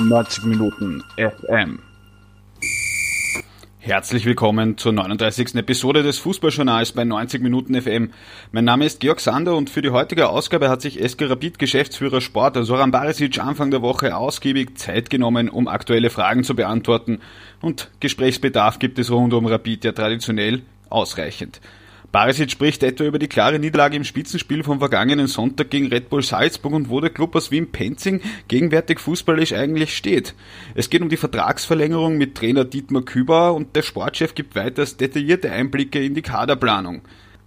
90 Minuten FM. Herzlich willkommen zur 39. Episode des Fußballjournals bei 90 Minuten FM. Mein Name ist Georg Sander und für die heutige Ausgabe hat sich SK Rapid Geschäftsführer Sport Soran Barisic Anfang der Woche ausgiebig Zeit genommen, um aktuelle Fragen zu beantworten und Gesprächsbedarf gibt es rund um Rapid ja traditionell ausreichend. Barisic spricht etwa über die klare Niederlage im Spitzenspiel vom vergangenen Sonntag gegen Red Bull Salzburg und wo der Club aus Wien-Penzing gegenwärtig fußballisch eigentlich steht. Es geht um die Vertragsverlängerung mit Trainer Dietmar Kübauer und der Sportchef gibt weiters detaillierte Einblicke in die Kaderplanung.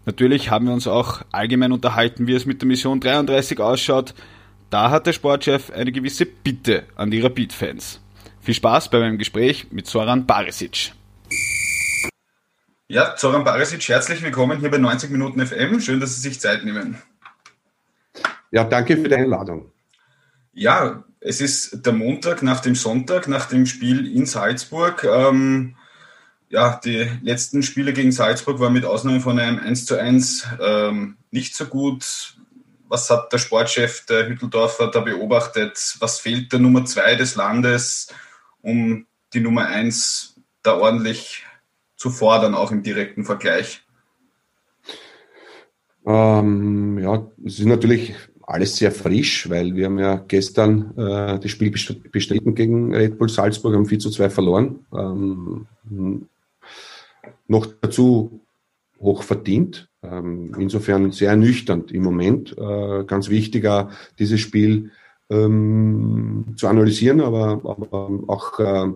Natürlich haben wir uns auch allgemein unterhalten, wie es mit der Mission 33 ausschaut. Da hat der Sportchef eine gewisse Bitte an die Rapid-Fans. Viel Spaß bei meinem Gespräch mit Soran Barisic. Ja, Zoran Barisic, herzlich willkommen hier bei 90 Minuten FM. Schön, dass Sie sich Zeit nehmen. Ja, danke für die Einladung. Ja, es ist der Montag nach dem Sonntag, nach dem Spiel in Salzburg. Ähm, ja, die letzten Spiele gegen Salzburg waren mit Ausnahme von einem 1 zu 1 ähm, nicht so gut. Was hat der Sportchef der Hütteldorfer da beobachtet? Was fehlt der Nummer 2 des Landes, um die Nummer 1 da ordentlich zu fordern, auch im direkten Vergleich? Ähm, ja, es ist natürlich alles sehr frisch, weil wir haben ja gestern äh, das Spiel bestritten gegen Red Bull Salzburg, haben 4 zu 2 verloren. Ähm, noch dazu hoch verdient. Ähm, insofern sehr ernüchternd im Moment. Äh, ganz wichtiger, dieses Spiel ähm, zu analysieren, aber, aber auch äh,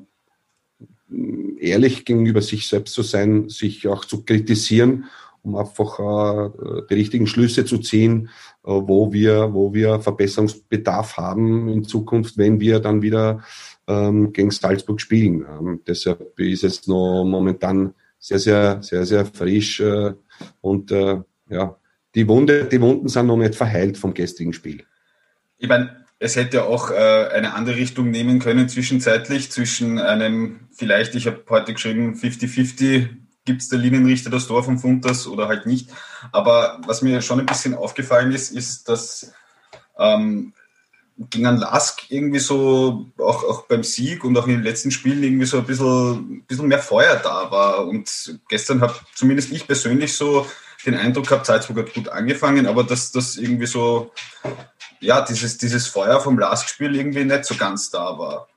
ehrlich gegenüber sich selbst zu sein, sich auch zu kritisieren, um einfach äh, die richtigen Schlüsse zu ziehen, äh, wo wir, wo wir Verbesserungsbedarf haben in Zukunft, wenn wir dann wieder ähm, gegen Salzburg spielen. Ähm, deshalb ist es noch momentan sehr, sehr, sehr, sehr frisch äh, und äh, ja, die Wunde, die Wunden sind noch nicht verheilt vom gestrigen Spiel. Ich meine, es hätte auch äh, eine andere Richtung nehmen können zwischenzeitlich, zwischen einem, vielleicht, ich habe heute geschrieben, 50-50, gibt es der Linienrichter das Tor vom Funtas oder halt nicht. Aber was mir schon ein bisschen aufgefallen ist, ist, dass ähm, gegen einen Lask irgendwie so, auch, auch beim Sieg und auch in den letzten Spielen irgendwie so ein bisschen, bisschen mehr Feuer da war. Und gestern habe zumindest ich persönlich so den Eindruck gehabt, Salzburg hat gut angefangen, aber dass das irgendwie so ja, dieses, dieses Feuer vom Lastspiel irgendwie nicht so ganz da war.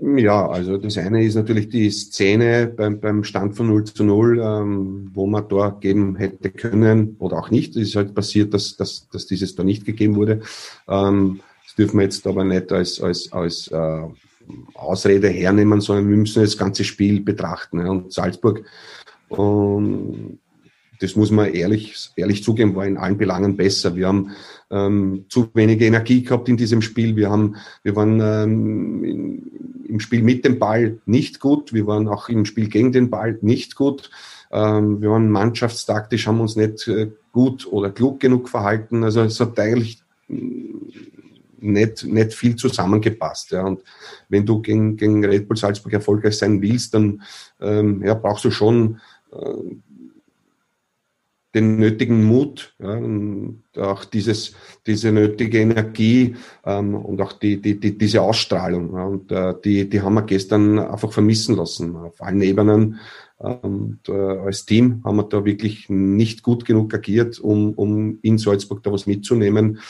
Ja, also das eine ist natürlich die Szene beim, beim Stand von 0 zu 0, ähm, wo man da geben hätte können oder auch nicht. Es ist halt passiert, dass, dass, dass dieses da nicht gegeben wurde. Ähm, das dürfen wir jetzt aber nicht als, als, als äh, Ausrede hernehmen, sondern wir müssen das ganze Spiel betrachten. Ja. Und Salzburg um, das muss man ehrlich, ehrlich zugeben, war in allen Belangen besser. Wir haben ähm, zu wenig Energie gehabt in diesem Spiel. Wir haben, wir waren ähm, in, im Spiel mit dem Ball nicht gut. Wir waren auch im Spiel gegen den Ball nicht gut. Ähm, wir waren mannschaftstaktisch, haben uns nicht äh, gut oder klug genug verhalten. Also es hat eigentlich nicht, nicht viel zusammengepasst. Ja. Und wenn du gegen, gegen Red Bull Salzburg erfolgreich sein willst, dann ähm, ja, brauchst du schon äh, den nötigen Mut ja, und auch dieses, diese nötige Energie ähm, und auch die, die, die, diese Ausstrahlung. Ja, und äh, die, die haben wir gestern einfach vermissen lassen auf allen Ebenen. Und äh, als Team haben wir da wirklich nicht gut genug agiert, um, um in Salzburg da was mitzunehmen.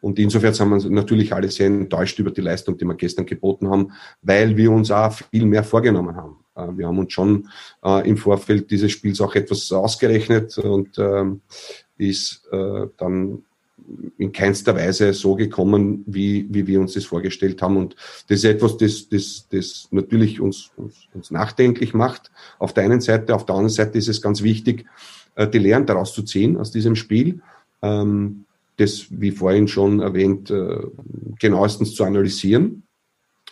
Und insofern sind wir natürlich alle sehr enttäuscht über die Leistung, die wir gestern geboten haben, weil wir uns auch viel mehr vorgenommen haben. Äh, wir haben uns schon äh, im Vorfeld dieses Spiels auch etwas ausgerechnet und ähm, ist äh, dann in keinster Weise so gekommen, wie, wie wir uns das vorgestellt haben. Und das ist etwas, das, das, das natürlich uns, uns, uns nachdenklich macht. Auf der einen Seite, auf der anderen Seite ist es ganz wichtig, die Lehren daraus zu ziehen aus diesem Spiel. Ähm, das, wie vorhin schon erwähnt, genauestens zu analysieren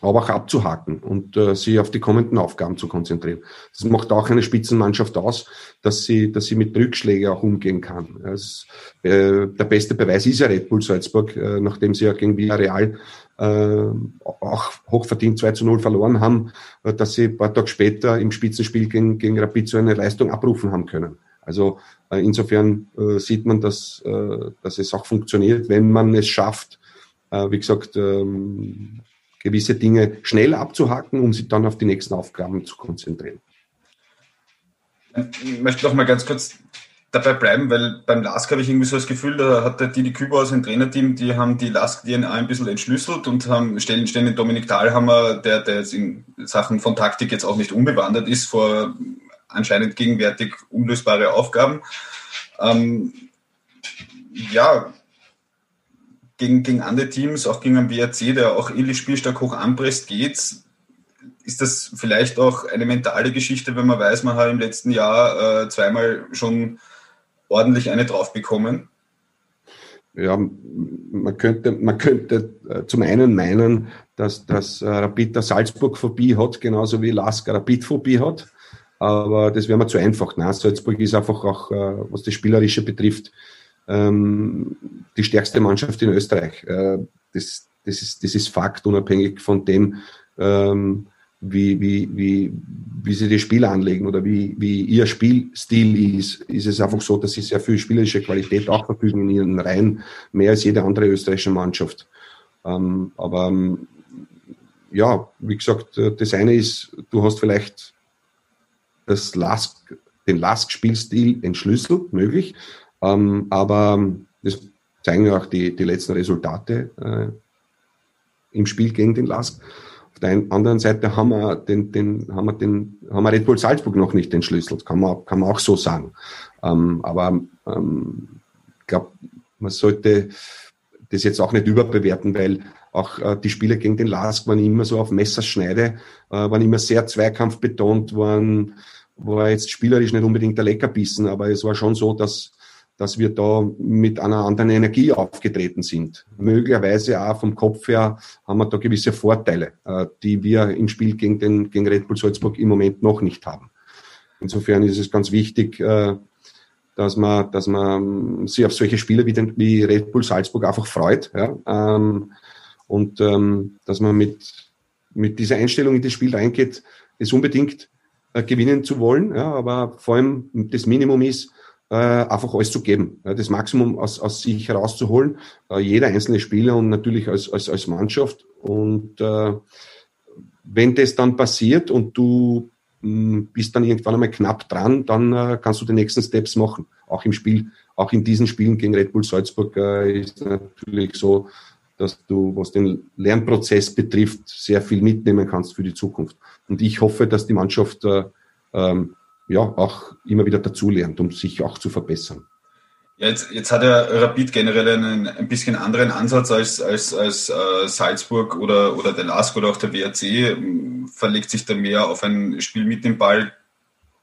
aber auch abzuhaken und äh, sich auf die kommenden Aufgaben zu konzentrieren. Das macht auch eine Spitzenmannschaft aus, dass sie, dass sie mit Rückschlägen auch umgehen kann. Das, äh, der beste Beweis ist ja Red Bull Salzburg, äh, nachdem sie ja gegen Villarreal äh, auch hochverdient 2 zu 0 verloren haben, äh, dass sie ein paar Tage später im Spitzenspiel gegen, gegen Rapid so eine Leistung abrufen haben können. Also äh, insofern äh, sieht man, dass, äh, dass es auch funktioniert, wenn man es schafft, äh, wie gesagt, ähm, gewisse Dinge schnell abzuhacken, um sich dann auf die nächsten Aufgaben zu konzentrieren. Ich möchte noch mal ganz kurz dabei bleiben, weil beim LASK habe ich irgendwie so das Gefühl, da hat der Didi aus dem Trainerteam, die haben die LASK-DNA ein bisschen entschlüsselt und haben, stellen, stellen den Dominik Dahlhammer, der, der jetzt in Sachen von Taktik jetzt auch nicht unbewandert ist, vor anscheinend gegenwärtig unlösbare Aufgaben. Ähm, ja, gegen, gegen andere Teams, auch gegen einen WRC, der auch ähnlich spielstark hoch anpresst, geht's ist das vielleicht auch eine mentale Geschichte, wenn man weiß, man hat im letzten Jahr äh, zweimal schon ordentlich eine drauf bekommen? Ja, man könnte, man könnte äh, zum einen meinen, dass das äh, Rapid der Salzburg-Phobie hat, genauso wie Lask Rapid-Phobie hat. Aber das wäre mir zu einfach. Nein, Salzburg ist einfach auch, äh, was das Spielerische betrifft, ähm, die stärkste Mannschaft in Österreich. Das, das, ist, das ist Fakt, unabhängig von dem, ähm, wie, wie, wie, wie sie das Spiel anlegen oder wie, wie ihr Spielstil ist, ist es einfach so, dass sie sehr viel spielerische Qualität auch verfügen in ihren Reihen, mehr als jede andere österreichische Mannschaft. Ähm, aber ähm, ja, wie gesagt, das eine ist, du hast vielleicht das Lask, den Lask-Spielstil entschlüsselt, möglich, ähm, aber das zeigen ja auch die, die letzten Resultate äh, im Spiel gegen den Lask. Auf der anderen Seite haben wir den, den, haben wir den, haben wir Red Bull Salzburg noch nicht entschlüsselt, kann man, kann man auch so sagen. Ähm, aber ähm, ich glaube, man sollte das jetzt auch nicht überbewerten, weil auch äh, die Spiele gegen den Lask waren immer so auf Messerschneide, äh, waren immer sehr zweikampfbetont, waren, war jetzt spielerisch nicht unbedingt der Leckerbissen, aber es war schon so, dass dass wir da mit einer anderen Energie aufgetreten sind. Möglicherweise auch vom Kopf her haben wir da gewisse Vorteile, äh, die wir im Spiel gegen, den, gegen Red Bull Salzburg im Moment noch nicht haben. Insofern ist es ganz wichtig, äh, dass man, dass man sich auf solche Spiele wie, den, wie Red Bull Salzburg einfach freut. Ja? Ähm, und ähm, dass man mit, mit dieser Einstellung in das Spiel reingeht, es unbedingt äh, gewinnen zu wollen. Ja? Aber vor allem das Minimum ist, äh, einfach alles zu geben, ja, das Maximum aus, aus sich herauszuholen, äh, jeder einzelne Spieler und natürlich als, als, als Mannschaft. Und äh, wenn das dann passiert und du mh, hm, bist dann irgendwann einmal knapp dran, dann äh, kannst du die nächsten Steps machen. Auch im Spiel, auch in diesen Spielen gegen Red Bull Salzburg äh, ist natürlich so, dass du, was den Lernprozess betrifft, sehr viel mitnehmen kannst für die Zukunft. Und ich hoffe, dass die Mannschaft äh, ähm, ja auch immer wieder dazulernt, um sich auch zu verbessern. Ja, jetzt, jetzt hat ja Rapid generell einen ein bisschen anderen Ansatz als, als, als äh, Salzburg oder, oder der LASK oder auch der WRC. Verlegt sich da mehr auf ein Spiel mit dem Ball,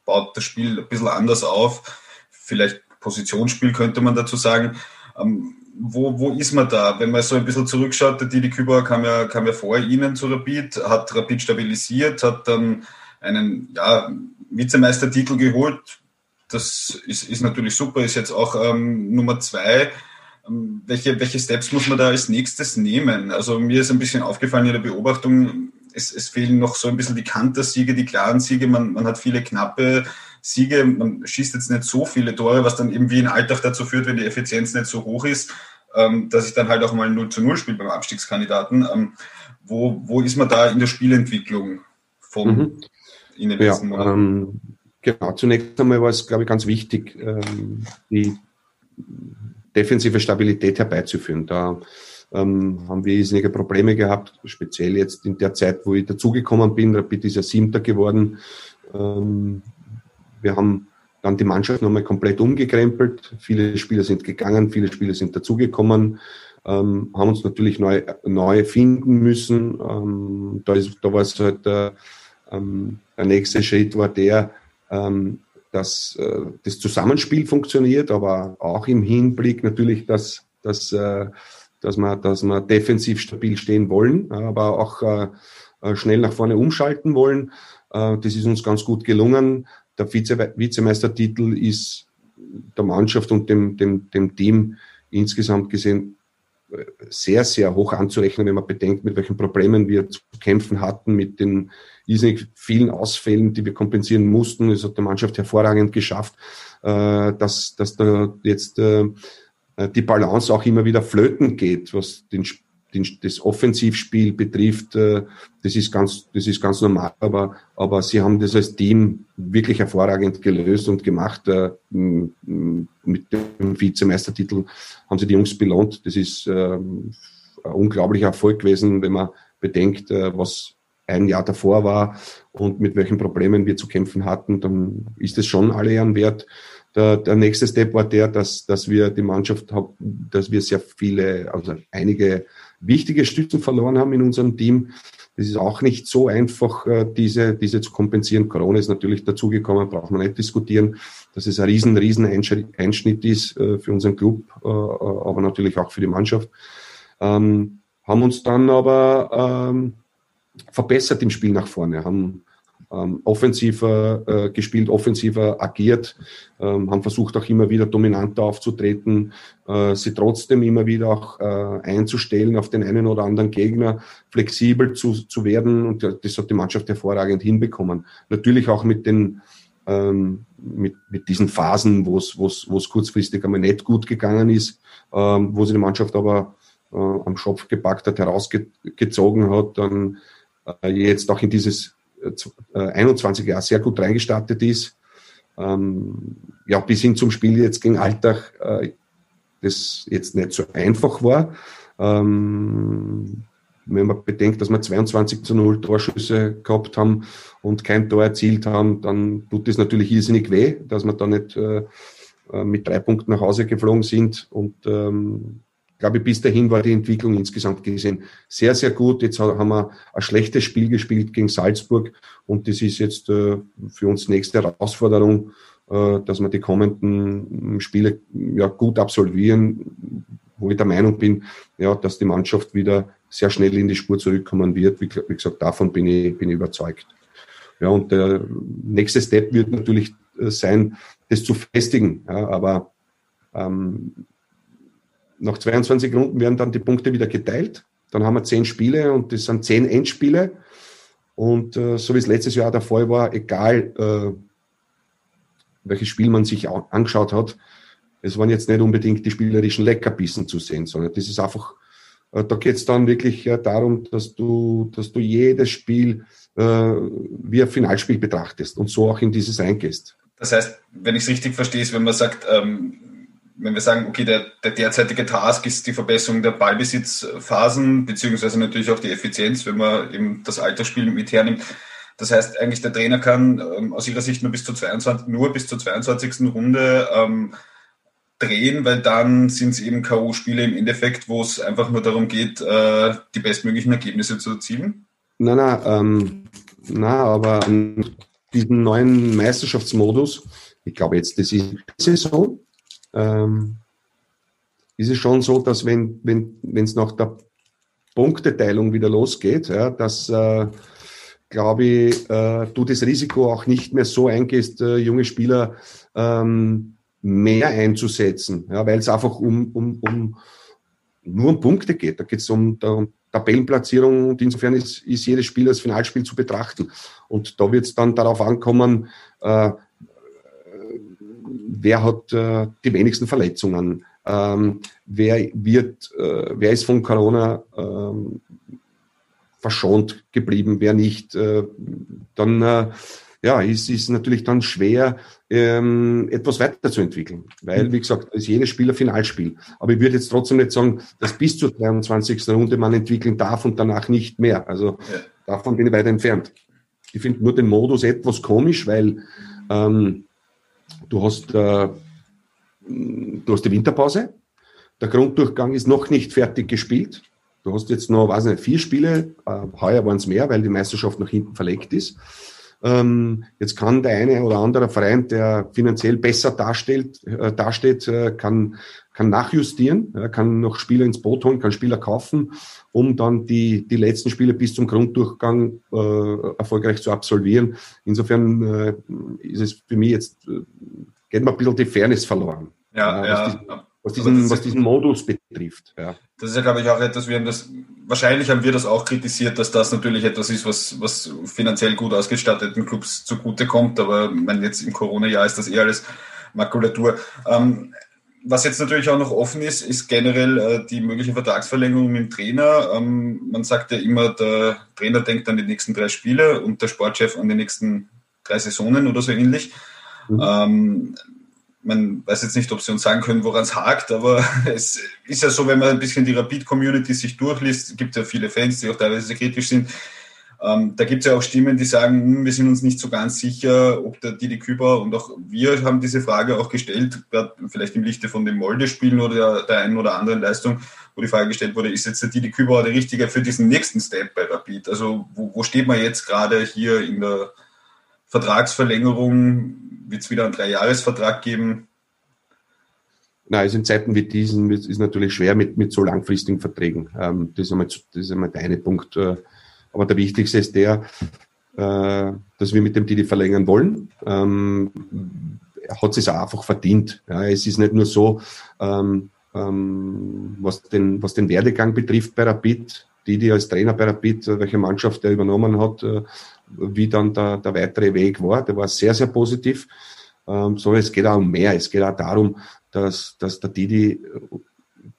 baut das Spiel ein bisschen anders auf. Vielleicht Positionsspiel könnte man dazu sagen. Ähm, wo, wo ist man da? Wenn man so ein bisschen zurückschaut, der Didi Küber kam ja, kam ja vor Ihnen zu Rapid, hat Rapid stabilisiert, hat dann einen, ja, Vizemeistertitel geholt. Das ist, ist natürlich super, ist jetzt auch ähm, Nummer zwei. Ähm, welche, welche Steps muss man da als nächstes nehmen? Also mir ist ein bisschen aufgefallen in der Beobachtung, es, es fehlen noch so ein bisschen die Kantersiege, die klaren Siege. Man, man hat viele knappe Siege, man schießt jetzt nicht so viele Tore, was dann eben wie in Alltag dazu führt, wenn die Effizienz nicht so hoch ist, ähm, dass ich dann halt auch mal 0 zu 0 spiele beim Abstiegskandidaten. Ähm, wo, wo ist man da in der Spielentwicklung vom, mhm in den letzten ja, Monaten? Ähm, genau, zunächst einmal war es, glaube ich, ganz wichtig, ähm, die defensive Stabilität herbeizuführen. Da ähm, haben wir riesige Probleme gehabt, speziell jetzt in der Zeit, wo ich dazugekommen bin. Rapid ist ja Siebter geworden. Ähm, wir haben dann die Mannschaft nochmal komplett umgekrempelt. Viele Spieler sind gegangen, viele Spieler sind dazugekommen, ähm, haben uns natürlich neu, neu finden müssen. Ähm, da, ist, da war es halt äh, ähm, der nächste Schritt war der, ähm, dass äh, das Zusammenspiel funktioniert, aber auch im Hinblick natürlich, dass, dass, äh, dass, wir, dass wir defensiv stabil stehen wollen, aber auch äh, äh schnell nach vorne umschalten wollen. Äh, das ist uns ganz gut gelungen. Der Vize Vizemeistertitel ist der Mannschaft und dem, dem, dem Team insgesamt gesehen sehr, sehr hoch anzurechnen, wenn man bedenkt, mit welchen Problemen wir zu kämpfen hatten, mit den irrsinnig vielen Ausfällen, die wir kompensieren mussten. Es hat der Mannschaft hervorragend geschafft, äh, dass, dass da jetzt äh, die Balance auch immer wieder flöten geht, was den, den, das Offensivspiel betrifft, äh, das ist ganz, das ist ganz normal. Aber, aber sie haben das als Team wirklich hervorragend gelöst und gemacht. Äh, mit dem Vizemeistertitel haben sie die Jungs belohnt. Das ist äh, ein unglaublicher Erfolg gewesen, wenn man bedenkt, äh, was ein Jahr davor war und mit welchen Problemen wir zu kämpfen hatten, dann ist es schon alle Ehren wert. Der, der nächste Step war der, dass, dass wir die Mannschaft dass wir sehr viele, also einige wichtige Stützen verloren haben in unserem Team. Das ist auch nicht so einfach, äh, diese, diese zu kompensieren. Corona ist natürlich dazugekommen, braucht man nicht diskutieren, dass es ein riesen, riesen Einschnitt ist äh, für unseren Club, äh, aber natürlich auch für die Mannschaft. Ähm, haben uns dann aber ähm, verbessert im Spiel nach vorne, haben ähm, offensiver äh, gespielt, offensiver agiert, ähm, haben versucht auch immer wieder dominanter aufzutreten, äh, sie trotzdem immer wieder auch äh, einzustellen auf den einen oder anderen Gegner, flexibel zu, zu werden und das hat die Mannschaft hervorragend hinbekommen. Natürlich auch mit den ähm, mit, mit diesen Phasen, wo es kurzfristig einmal nicht gut gegangen ist, ähm, wo sie die Mannschaft aber äh, am Schopf gepackt hat, herausgezogen hat, dann äh, jetzt auch in dieses 21 Jahr sehr gut reingestartet ist. Ähm, ja, bis hin zum Spiel jetzt gegen Alltag, äh, das jetzt nicht so einfach war. Ähm, wenn man bedenkt, dass wir 22 zu 0 Torschüsse gehabt haben und kein Tor erzielt haben, dann tut das natürlich irrsinnig weh, dass wir da nicht äh, äh mit drei Punkten nach Hause geflogen sind. Und ähm, glaube, bis dahin war die Entwicklung insgesamt gesehen sehr, sehr gut. Jetzt haben wir ein schlechtes Spiel gespielt gegen Salzburg und das ist jetzt äh, für uns nächste Herausforderung, äh, dass wir die kommenden Spiele ja, gut absolvieren, wo ich der Meinung bin, ja, dass die Mannschaft wieder sehr schnell in die Spur zurückkommen wird. Wie, wie gesagt, davon bin ich, bin ich überzeugt. Ja, und der nächste Step wird natürlich äh, sein, das zu festigen. Ja, aber ähm, nach 22 Runden werden dann die Punkte wieder geteilt. Dann haben wir zehn Spiele und das sind zehn Endspiele. Und äh, so wie es letztes Jahr der Fall war, egal äh, welches Spiel man sich angeschaut hat, es waren jetzt nicht unbedingt die spielerischen Leckerbissen zu sehen, sondern das ist einfach, äh, da geht es dann wirklich äh, darum, dass du, dass du jedes Spiel äh, wie ein Finalspiel betrachtest und so auch in dieses reingehst. Das heißt, wenn ich es richtig verstehe, ist, wenn man sagt, ähm, wenn wir sagen, okay, der, der derzeitige Task ist die Verbesserung der Ballbesitzphasen, beziehungsweise natürlich auch die Effizienz, wenn man eben das Altersspiel mit hernimmt. Das heißt, eigentlich der Trainer kann ähm, aus ihrer Sicht nur bis zur 22, nur bis zur 22. Runde ähm, drehen, weil dann sind es eben K.O.-Spiele im Endeffekt, wo es einfach nur darum geht, äh, die bestmöglichen Ergebnisse zu erzielen? Nein, nein, ähm, nein aber diesen neuen Meisterschaftsmodus, ich glaube jetzt, das ist Saison, ähm, ist es schon so, dass wenn wenn wenn es nach der Punkteteilung wieder losgeht, ja, dass äh, glaube ich, äh, du das Risiko auch nicht mehr so eingehst, äh, junge Spieler ähm, mehr einzusetzen, ja, weil es einfach um, um, um nur um Punkte geht. Da geht es um, um Tabellenplatzierung und insofern ist, ist jedes Spiel als Finalspiel zu betrachten. Und da wird es dann darauf ankommen, äh, wer hat äh, die wenigsten Verletzungen, ähm, wer wird, äh, wer ist von Corona ähm, verschont geblieben, wer nicht, äh, dann äh, ja, ist, ist natürlich dann schwer, ähm, etwas weiterzuentwickeln. Weil, wie gesagt, ist jedes Spiel ein Finalspiel. Aber ich würde jetzt trotzdem nicht sagen, dass bis zur 23. Runde man entwickeln darf und danach nicht mehr. Also davon bin ich weit entfernt. Ich finde nur den Modus etwas komisch, weil ähm, Du hast, äh, du hast die Winterpause. Der Grunddurchgang ist noch nicht fertig gespielt. Du hast jetzt noch, weiß nicht, vier Spiele. Äh, heuer waren es mehr, weil die Meisterschaft nach hinten verlegt ist. Ähm, jetzt kann der eine oder andere Verein, der finanziell besser darstellt, äh, dasteht, äh, kann, kann nachjustieren, äh, kann noch Spieler ins Boot holen, kann Spieler kaufen, um dann die, die letzten Spiele bis zum Grunddurchgang äh, erfolgreich zu absolvieren. Insofern äh, ist es für mich jetzt, äh, geht mir ein bisschen die Fairness verloren. Ja, ja. Die, was diesen, was diesen Modus betrifft. Ja. Das ist ja, glaube ich, auch etwas, wir haben das, wahrscheinlich haben wir das auch kritisiert, dass das natürlich etwas ist, was, was finanziell gut ausgestatteten Clubs zugutekommt, aber meine, jetzt im Corona-Jahr ist das eher alles Makulatur. Ähm, was jetzt natürlich auch noch offen ist, ist generell äh, die mögliche Vertragsverlängerung mit dem Trainer. Ähm, man sagt ja immer, der Trainer denkt an die nächsten drei Spiele und der Sportchef an die nächsten drei Saisonen oder so ähnlich. Mhm. Ähm, man weiß jetzt nicht, ob Sie uns sagen können, woran es hakt, aber es ist ja so, wenn man ein bisschen die Rapid-Community sich durchliest, gibt ja viele Fans, die auch teilweise kritisch sind. Ähm, da gibt es ja auch Stimmen, die sagen, hm, wir sind uns nicht so ganz sicher, ob der Didi Küber und auch wir haben diese Frage auch gestellt, vielleicht im Lichte von dem Molde-Spielen oder der, der einen oder anderen Leistung, wo die Frage gestellt wurde, ist jetzt der Didi Küber der Richtige für diesen nächsten Step bei Rapid? Also wo, wo steht man jetzt gerade hier in der Vertragsverlängerung? Wird es wieder einen Dreijahresvertrag geben? Na, also in Zeiten wie diesen ist es natürlich schwer mit, mit so langfristigen Verträgen. Ähm, das, ist einmal, das ist einmal der eine Punkt. Äh, aber der wichtigste ist der, äh, dass wir mit dem Didi verlängern wollen. Ähm, er hat es auch einfach verdient. Ja, es ist nicht nur so, ähm, ähm, was, den, was den Werdegang betrifft bei Rapid, Didi als Trainer bei Rapid, welche Mannschaft er übernommen hat, äh, wie dann der, der weitere Weg war. Der war sehr, sehr positiv. Ähm, sondern es geht auch um mehr. Es geht auch darum, dass, dass der Didi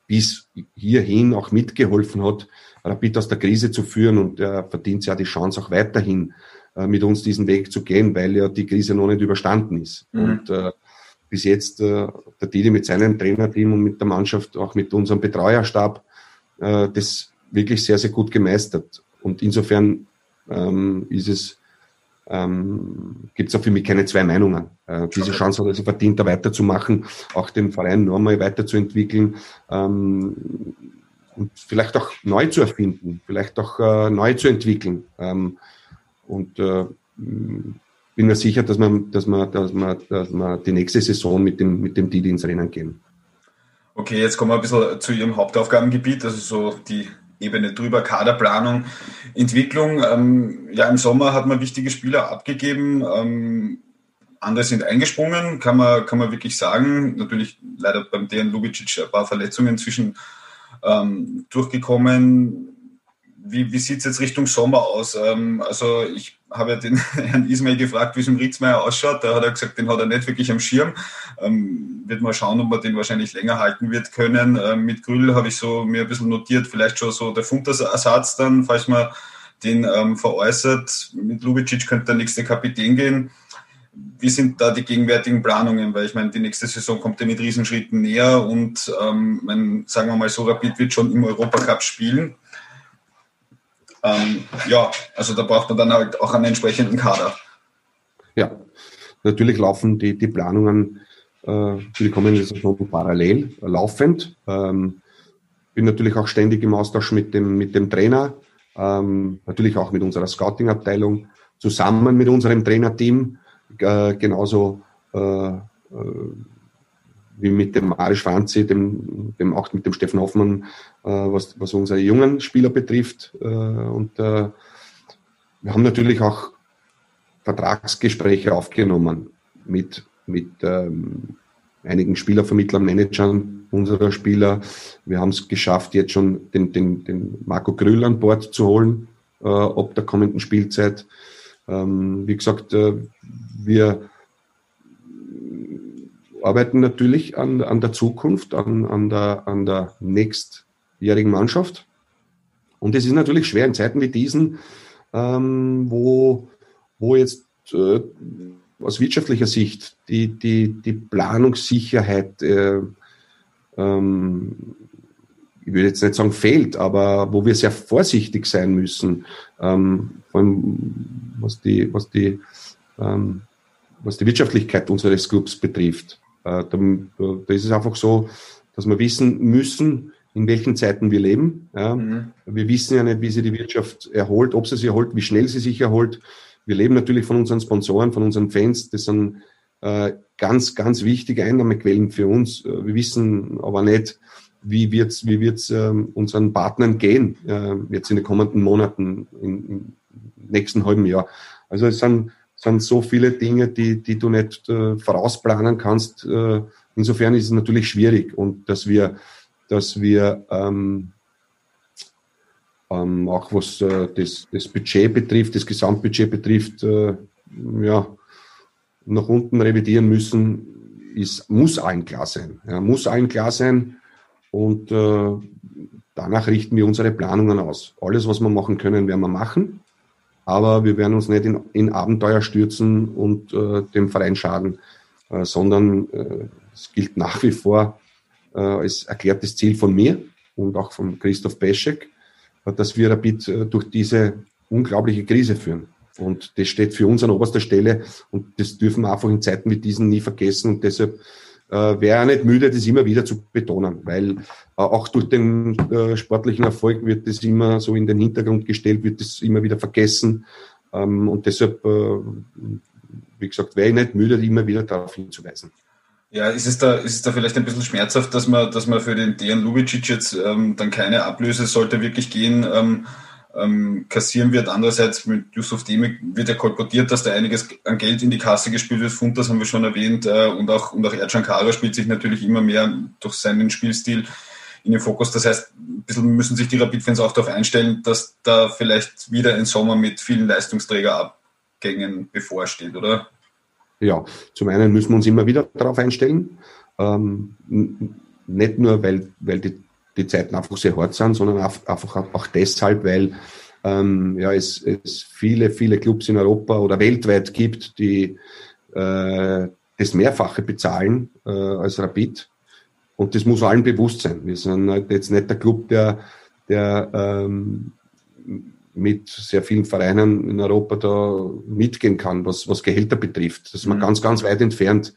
bis hierhin auch mitgeholfen hat, Rapid aus der Krise zu führen und er verdient ja die Chance auch weiterhin äh, mit uns diesen Weg zu gehen, weil ja die Krise noch nicht überstanden ist. Mhm. Und äh, bis jetzt äh, der Didi mit seinem Trainerteam und mit der Mannschaft, auch mit unserem Betreuerstab, äh, das wirklich sehr, sehr gut gemeistert. Und insofern ähm, ist es ähm, gibt es auch für mich keine zwei Meinungen. Äh, diese Chance hat er sich verdient, da weiterzumachen, auch den Verein nochmal weiterzuentwickeln ähm, und vielleicht auch neu zu erfinden, vielleicht auch äh, neu zu entwickeln. Ähm, und äh, bin mir sicher, dass man, dass man, dass man, dass man die nächste Saison mit dem, mit dem Didi ins Rennen gehen. Okay, jetzt kommen wir ein bisschen zu Ihrem Hauptaufgabengebiet, also so die Ebene drüber, Kaderplanung, Entwicklung. Ähm, ja, im Sommer hat man wichtige Spieler abgegeben. Ähm, andere sind eingesprungen, kann man, kann man wirklich sagen. Natürlich leider beim DN Lubicic ein paar Verletzungen zwischen ähm, durchgekommen. Wie, wie sieht es jetzt Richtung Sommer aus? Ähm, also ich habe ja den Herrn Ismail gefragt, wie es im Ritzmeier ausschaut. Da hat er gesagt, den hat er nicht wirklich am Schirm. Ähm, wird mal schauen, ob man den wahrscheinlich länger halten wird können. Ähm, mit Grüll habe ich so mir ein bisschen notiert, vielleicht schon so der Funtersatz dann, falls man den ähm, veräußert. Mit Lubicic könnte der nächste Kapitän gehen. Wie sind da die gegenwärtigen Planungen? Weil ich meine, die nächste Saison kommt ja mit Riesenschritten näher und ähm, mein, sagen wir mal so, Rapid wird schon im Europacup spielen. Ähm, ja, also da braucht man dann halt auch einen entsprechenden Kader. Ja, natürlich laufen die, die Planungen äh, für die kommende Saison parallel, äh, laufend. Ähm, bin natürlich auch ständig im Austausch mit dem, mit dem Trainer, ähm, natürlich auch mit unserer Scouting-Abteilung, zusammen mit unserem Trainerteam, äh, genauso äh, äh wie mit dem Marisch Franzi, dem, dem auch mit dem Steffen Hoffmann, äh, was, was unsere jungen Spieler betrifft. Äh, und äh, wir haben natürlich auch Vertragsgespräche aufgenommen mit, mit ähm, einigen Spielervermittlern, Managern unserer Spieler. Wir haben es geschafft, jetzt schon den, den, den Marco Grüll an Bord zu holen, äh, ob der kommenden Spielzeit. Ähm, wie gesagt, äh, wir arbeiten natürlich an, an der Zukunft, an, an, der, an der nächstjährigen Mannschaft. Und es ist natürlich schwer in Zeiten wie diesen, ähm, wo, wo jetzt äh, aus wirtschaftlicher Sicht die, die, die Planungssicherheit, äh, ähm, ich würde jetzt nicht sagen fehlt, aber wo wir sehr vorsichtig sein müssen, ähm, vor allem was die, was die, ähm, was die Wirtschaftlichkeit unseres Clubs betrifft. Äh, da, da ist es einfach so, dass wir wissen müssen, in welchen Zeiten wir leben. Ja. Mhm. Wir wissen ja nicht, wie sich die Wirtschaft erholt, ob sie sich erholt, wie schnell sie sich erholt. Wir leben natürlich von unseren Sponsoren, von unseren Fans. Das sind äh, ganz, ganz wichtige Einnahmequellen für uns. Äh, wir wissen aber nicht, wie wird's, wie wird's äh, unseren Partnern gehen äh, jetzt in den kommenden Monaten, im nächsten halben Jahr. Also es sind sind so viele Dinge, die, die du nicht äh, vorausplanen kannst. Äh, insofern ist es natürlich schwierig und dass wir, dass wir ähm, ähm, auch was äh, das, das Budget betrifft, das Gesamtbudget betrifft, äh, ja, nach unten revidieren müssen, ist, muss allen klar sein. Ja, muss allen klar sein. Und äh, danach richten wir unsere Planungen aus. Alles, was wir machen können, werden wir machen. Aber wir werden uns nicht in, in Abenteuer stürzen und äh, dem Verein schaden, äh, sondern äh, es gilt nach wie vor äh, als erklärtes Ziel von mir und auch von Christoph Peschek, äh, dass wir Rapid äh, durch diese unglaubliche Krise führen. Und das steht für uns an oberster Stelle und das dürfen wir einfach in Zeiten wie diesen nie vergessen. Und deshalb äh, wäre nicht müde, das immer wieder zu betonen, weil äh, auch durch den äh, sportlichen Erfolg wird das immer so in den Hintergrund gestellt, wird das immer wieder vergessen. Ähm, und deshalb, äh, wie gesagt, wäre ich nicht müde, immer wieder darauf hinzuweisen. Ja, ist es da, ist es da vielleicht ein bisschen schmerzhaft, dass man, dass man für den Dejan Lubicic jetzt ähm, dann keine Ablöse sollte wirklich gehen? Ähm, ähm, kassieren wird. Andererseits mit Yusuf Demir wird ja kolportiert, dass da einiges an Geld in die Kasse gespielt wird. Fund, das haben wir schon erwähnt. Äh, und auch, und auch Ercan Kara spielt sich natürlich immer mehr durch seinen Spielstil in den Fokus. Das heißt, ein bisschen müssen sich die Rapid-Fans auch darauf einstellen, dass da vielleicht wieder ein Sommer mit vielen Leistungsträgerabgängen bevorsteht, oder? Ja, zum einen müssen wir uns immer wieder darauf einstellen. Ähm, nicht nur, weil, weil die die Zeiten einfach sehr hart sind, sondern einfach auch deshalb, weil ähm, ja, es, es viele, viele Clubs in Europa oder weltweit gibt, die äh, das Mehrfache bezahlen äh, als Rapid. Und das muss allen bewusst sein. Wir sind halt jetzt nicht der Club, der, der ähm, mit sehr vielen Vereinen in Europa da mitgehen kann, was, was Gehälter betrifft. Das ist man mhm. ganz, ganz weit entfernt.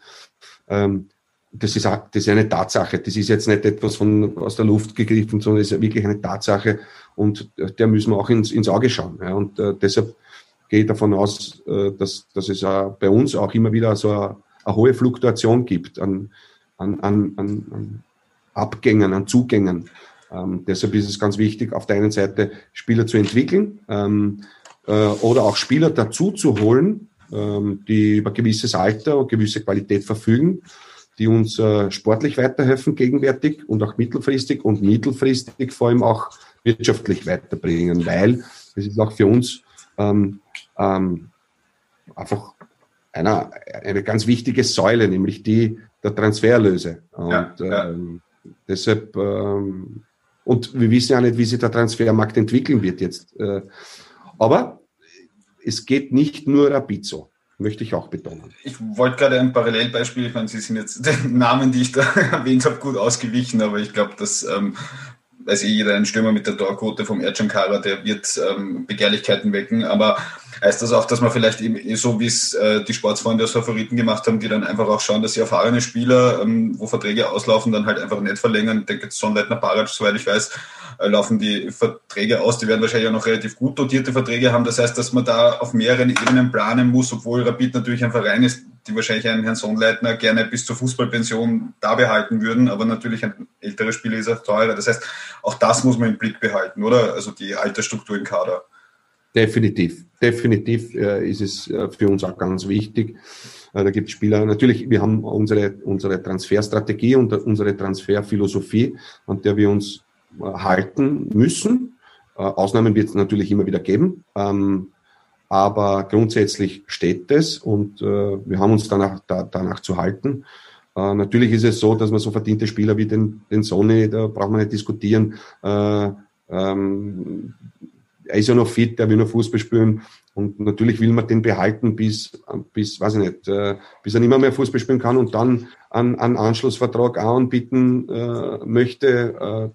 Ähm, das ist, das ist eine Tatsache. Das ist jetzt nicht etwas von, aus der Luft gegriffen, sondern es ist wirklich eine Tatsache und der müssen wir auch ins, ins Auge schauen. Ja. Und äh, deshalb gehe ich davon aus, äh, dass, dass es äh, bei uns auch immer wieder so eine, eine hohe Fluktuation gibt an, an, an, an Abgängen, an Zugängen. Ähm, deshalb ist es ganz wichtig, auf der einen Seite Spieler zu entwickeln ähm, äh, oder auch Spieler dazu zu holen, ähm, die über gewisses Alter und gewisse Qualität verfügen die uns äh, sportlich weiterhelfen gegenwärtig und auch mittelfristig und mittelfristig vor allem auch wirtschaftlich weiterbringen, weil es ist auch für uns ähm, ähm, einfach einer, eine ganz wichtige Säule, nämlich die der Transferlöse. Und ja, ja. Ähm, deshalb, ähm, und wir wissen ja nicht, wie sich der Transfermarkt entwickeln wird jetzt. Äh, aber es geht nicht nur Rapid so möchte ich auch betonen. Ich wollte gerade ein Parallelbeispiel, ich meine, Sie sind jetzt den Namen, die ich da erwähnt habe, gut ausgewichen, aber ich glaube, dass ähm, weiß eh jeder, ein Stürmer mit der Torquote vom Ercan der wird ähm, Begehrlichkeiten wecken, aber heißt das auch, dass man vielleicht eben eh so, wie es äh, die Sportsfreunde als Favoriten gemacht haben, die dann einfach auch schauen, dass sie erfahrene Spieler, ähm, wo Verträge auslaufen, dann halt einfach nicht verlängern. Ich denke jetzt Sonnleitner Barac, soweit ich weiß, laufen die Verträge aus. Die werden wahrscheinlich auch noch relativ gut dotierte Verträge haben. Das heißt, dass man da auf mehreren Ebenen planen muss, obwohl Rapid natürlich ein Verein ist, die wahrscheinlich einen Herrn Sonnleitner gerne bis zur Fußballpension da behalten würden, aber natürlich ein älterer Spieler ist auch teurer. Das heißt, auch das muss man im Blick behalten, oder? Also die Altersstruktur im Kader. Definitiv, definitiv äh, ist es äh, für uns auch ganz wichtig. Äh, da gibt es Spieler, natürlich, wir haben unsere, unsere Transferstrategie und unsere Transferphilosophie, an der wir uns äh, halten müssen. Äh, Ausnahmen wird es natürlich immer wieder geben, ähm, aber grundsätzlich steht es und äh, wir haben uns danach, da, danach zu halten. Äh, natürlich ist es so, dass man so verdiente Spieler wie den, den Sony, da braucht man nicht diskutieren, äh, ähm, er ist ja noch fit, er will noch Fußball spielen. Und natürlich will man den behalten, bis, bis weiß ich nicht, bis er nicht mehr, Fußball spielen kann und dann einen, einen Anschlussvertrag anbieten möchte,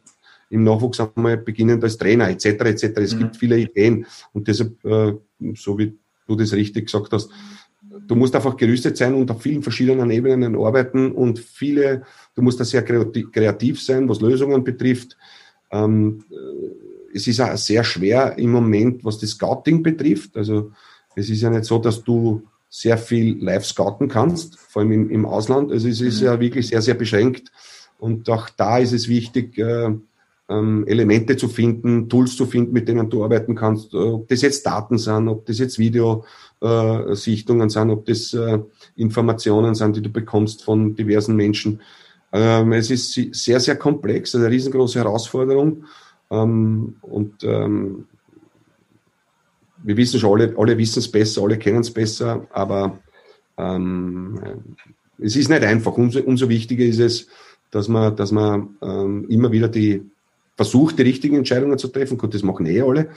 im Nachwuchs einmal beginnend als Trainer etc. etc. Es mhm. gibt viele Ideen und deshalb, äh, so wie du das richtig gesagt hast, du musst einfach gerüstet sein und auf vielen verschiedenen Ebenen arbeiten und viele, du musst da sehr kreativ sein, was Lösungen betrifft. Ähm, es ist auch sehr schwer im Moment, was das Scouting betrifft. Also es ist ja nicht so, dass du sehr viel live scouten kannst, vor allem im, im Ausland. Also es ist mhm. ja wirklich sehr, sehr beschränkt. Und auch da ist es wichtig, äh, ähm, Elemente zu finden, Tools zu finden, mit denen du arbeiten kannst. Äh, ob das jetzt Daten sind, ob das jetzt Videosichtungen sind, ob das äh, Informationen sind, die du bekommst von diversen Menschen. Ähm, es ist sehr, sehr komplex, eine riesengroße Herausforderung. Ähm, und ähm, wir wissen schon, alle, alle wissen es besser, alle kennen es besser, aber ähm, es ist nicht einfach. Umso, umso wichtiger ist es, dass man, dass man ähm, immer wieder die versucht, die richtigen Entscheidungen zu treffen. Gut, das machen eh alle,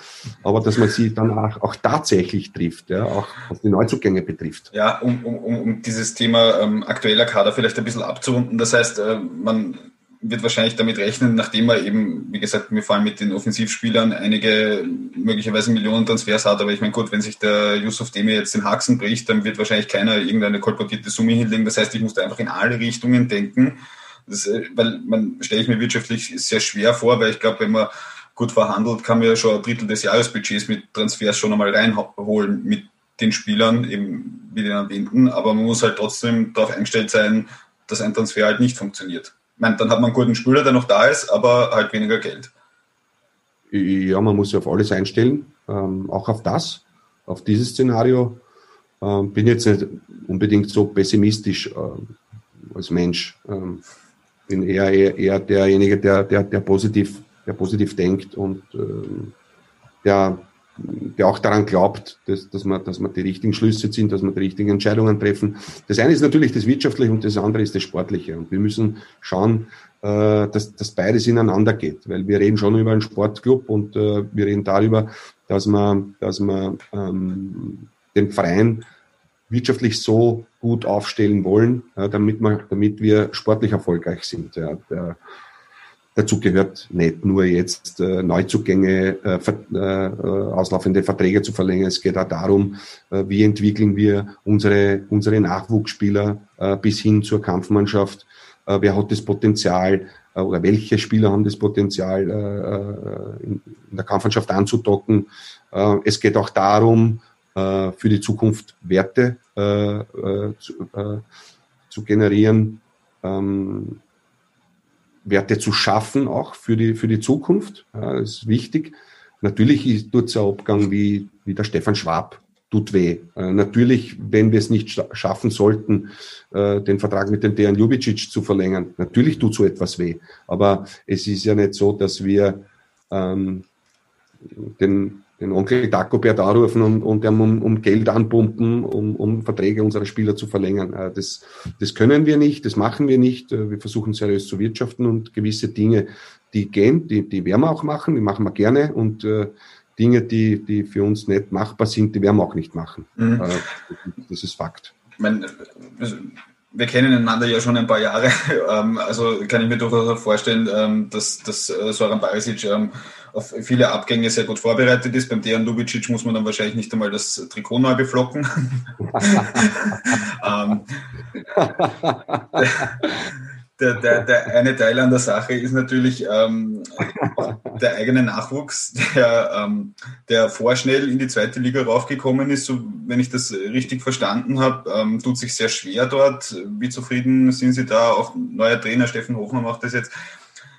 aber dass man sie dann auch, auch tatsächlich trifft, ja, auch was die Neuzugänge betrifft. Ja, um, um, um dieses Thema ähm, aktueller Kader vielleicht ein bisschen abzurunden. Das heißt, äh, man wird wahrscheinlich damit rechnen, nachdem er eben, wie gesagt, wir fallen mit den Offensivspielern einige möglicherweise Millionen Transfers hat, aber ich meine, gut, wenn sich der Yusuf Demi jetzt den Haxen bricht, dann wird wahrscheinlich keiner irgendeine kolportierte Summe hinlegen. Das heißt, ich muss da einfach in alle Richtungen denken. Das, äh, weil man stelle ich mir wirtschaftlich sehr schwer vor, weil ich glaube, wenn man gut verhandelt, kann man ja schon ein Drittel des Jahresbudgets mit Transfers schon einmal reinholen mit den Spielern, eben wie den erwähnten, aber man muss halt trotzdem darauf eingestellt sein, dass ein Transfer halt nicht funktioniert. Ich meine, dann hat man einen guten Spieler, der noch da ist, aber halt weniger Geld. Ja, man muss sich auf alles einstellen, ähm, auch auf das, auf dieses Szenario. Ähm, bin jetzt nicht unbedingt so pessimistisch ähm, als Mensch. Ähm, bin eher, eher, eher derjenige, der, der, der, positiv, der positiv denkt und ähm, der, der auch daran glaubt, dass, dass, man, dass man die richtigen Schlüsse ziehen, dass man die richtigen Entscheidungen treffen. Das eine ist natürlich das Wirtschaftliche und das andere ist das Sportliche. Und wir müssen schauen, äh, dass, dass beides ineinander geht, weil wir reden schon über einen Sportclub und äh, wir reden darüber, dass man, dass man ähm, den Verein wirtschaftlich so gut aufstellen wollen, ja, damit, wir, damit wir sportlich erfolgreich sind. Ja. Der, dazu gehört nicht nur jetzt äh, Neuzugänge, äh, äh, auslaufende Verträge zu verlängern. Es geht auch darum, äh, wie entwickeln wir unsere, unsere Nachwuchsspieler äh, bis hin zur Kampfmannschaft. Äh, wer hat das Potenzial äh, oder welche Spieler haben das Potenzial, äh, in, der Kampfmannschaft anzudocken. Äh, es geht auch darum, äh, für die Zukunft Werte äh, äh, zu, äh, zu, generieren, ähm, Werte zu schaffen, auch für die, für die Zukunft. Ja, das ist wichtig. Natürlich tut es ein Abgang wie, wie der Stefan Schwab tut weh. Äh, natürlich, wenn wir es nicht schaffen sollten, äh, den Vertrag mit dem Dejan Ljubicic zu verlängern, natürlich tut so etwas weh. Aber es ist ja nicht so, dass wir ähm, den den Onkel Dagobert anrufen und, und um, um Geld anpumpen, um, um Verträge unserer Spieler zu verlängern. Äh, das, das können wir nicht, das machen wir nicht. Äh, wir versuchen seriös zu wirtschaften und gewisse Dinge, die gehen, die, die werden wir auch machen, die machen wir gerne und äh, Dinge, die, die für uns nicht machbar sind, die werden wir auch nicht machen. Mhm. Äh, das ist Fakt. Ich meine, wir kennen einander ja schon ein paar Jahre, ähm, also kann ich mir durchaus vorstellen, ähm, dass, dass äh, Soran Barisic ähm, auf viele Abgänge sehr gut vorbereitet ist. Beim Dejan Lubicic muss man dann wahrscheinlich nicht einmal das Trikot neu beflocken. der, der, der eine Teil an der Sache ist natürlich ähm, der eigene Nachwuchs, der, ähm, der vorschnell in die zweite Liga raufgekommen ist. So, wenn ich das richtig verstanden habe, ähm, tut sich sehr schwer dort. Wie zufrieden sind Sie da? Auch neuer Trainer Steffen Hochmann macht das jetzt.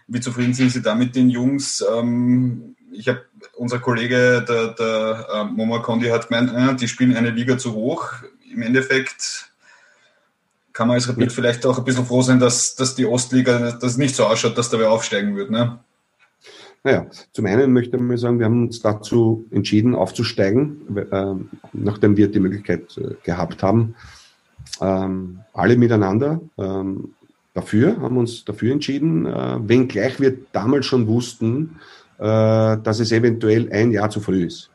Wie zufrieden sind Sie da mit den Jungs? Ähm, ich habe unser Kollege, der, der äh, Momo Kondi, hat gemeint, äh, die spielen eine Liga zu hoch. Im Endeffekt kann man als Rapid ja. vielleicht auch ein bisschen froh sein, dass, dass die Ostliga das nicht so ausschaut, dass da wer aufsteigen wird. Ne? Naja, zum einen möchte ich mal sagen, wir haben uns dazu entschieden, aufzusteigen, äh, nachdem wir die Möglichkeit äh, gehabt haben. Ähm, alle miteinander. Ähm, dafür, haben uns dafür entschieden, äh, wenngleich wir damals schon wussten, äh, dass es eventuell ein Jahr zu früh ist.